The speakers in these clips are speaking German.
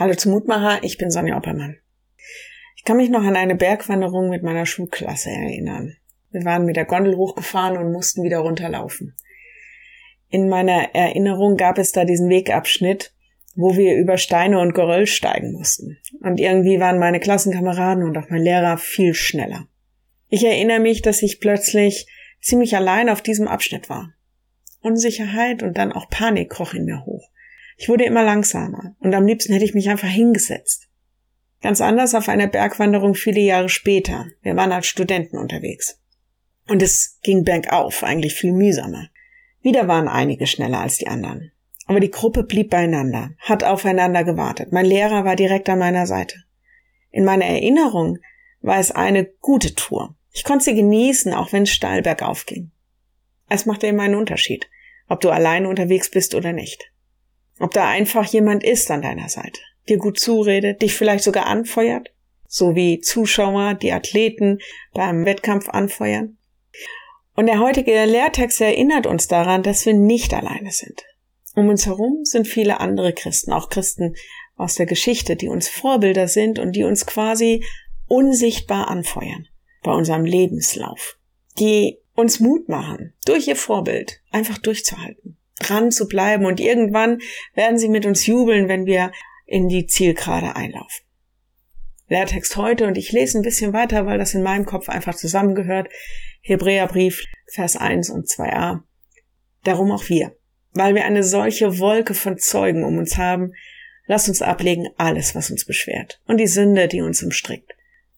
Hallo zum Mutmacher, ich bin Sonja Oppermann. Ich kann mich noch an eine Bergwanderung mit meiner Schulklasse erinnern. Wir waren mit der Gondel hochgefahren und mussten wieder runterlaufen. In meiner Erinnerung gab es da diesen Wegabschnitt, wo wir über Steine und Geröll steigen mussten. Und irgendwie waren meine Klassenkameraden und auch mein Lehrer viel schneller. Ich erinnere mich, dass ich plötzlich ziemlich allein auf diesem Abschnitt war. Unsicherheit und dann auch Panik kroch in mir hoch. Ich wurde immer langsamer und am liebsten hätte ich mich einfach hingesetzt. Ganz anders auf einer Bergwanderung viele Jahre später. Wir waren als Studenten unterwegs. Und es ging bergauf, eigentlich viel mühsamer. Wieder waren einige schneller als die anderen. Aber die Gruppe blieb beieinander, hat aufeinander gewartet. Mein Lehrer war direkt an meiner Seite. In meiner Erinnerung war es eine gute Tour. Ich konnte sie genießen, auch wenn es steil bergauf ging. Es machte immer einen Unterschied, ob du allein unterwegs bist oder nicht. Ob da einfach jemand ist an deiner Seite, dir gut zuredet, dich vielleicht sogar anfeuert, so wie Zuschauer die Athleten beim Wettkampf anfeuern. Und der heutige Lehrtext erinnert uns daran, dass wir nicht alleine sind. Um uns herum sind viele andere Christen, auch Christen aus der Geschichte, die uns Vorbilder sind und die uns quasi unsichtbar anfeuern bei unserem Lebenslauf, die uns Mut machen, durch ihr Vorbild einfach durchzuhalten dran zu bleiben und irgendwann werden sie mit uns jubeln, wenn wir in die Zielgerade einlaufen. Lehrtext heute und ich lese ein bisschen weiter, weil das in meinem Kopf einfach zusammengehört. Hebräerbrief, Vers 1 und 2a. Darum auch wir, weil wir eine solche Wolke von Zeugen um uns haben, lass uns ablegen alles, was uns beschwert und die Sünde, die uns umstrickt.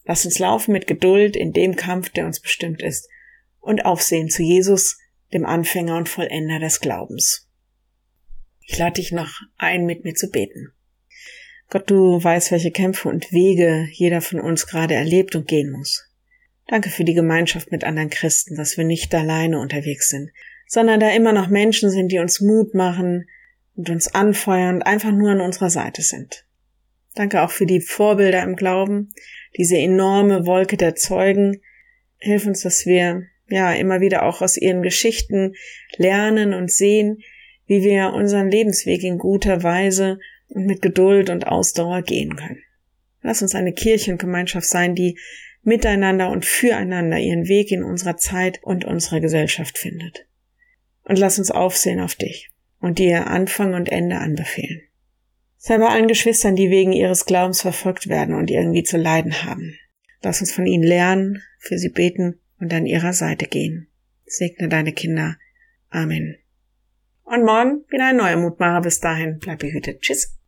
Lass uns laufen mit Geduld in dem Kampf, der uns bestimmt ist und aufsehen zu Jesus, dem Anfänger und Vollender des Glaubens. Ich lade dich noch ein, mit mir zu beten. Gott, du weißt, welche Kämpfe und Wege jeder von uns gerade erlebt und gehen muss. Danke für die Gemeinschaft mit anderen Christen, dass wir nicht alleine unterwegs sind, sondern da immer noch Menschen sind, die uns Mut machen und uns anfeuern und einfach nur an unserer Seite sind. Danke auch für die Vorbilder im Glauben, diese enorme Wolke der Zeugen. Hilf uns, dass wir ja immer wieder auch aus ihren Geschichten lernen und sehen, wie wir unseren Lebensweg in guter Weise und mit Geduld und Ausdauer gehen können. Lass uns eine Kirchengemeinschaft sein, die miteinander und füreinander ihren Weg in unserer Zeit und unserer Gesellschaft findet. Und lass uns aufsehen auf dich und dir Anfang und Ende anbefehlen. Sei bei allen Geschwistern, die wegen ihres Glaubens verfolgt werden und irgendwie zu leiden haben. Lass uns von ihnen lernen, für sie beten und an ihrer Seite gehen. Segne deine Kinder. Amen. Und morgen wieder ein neuer Mutmacher. Bis dahin, bleib behütet. Tschüss.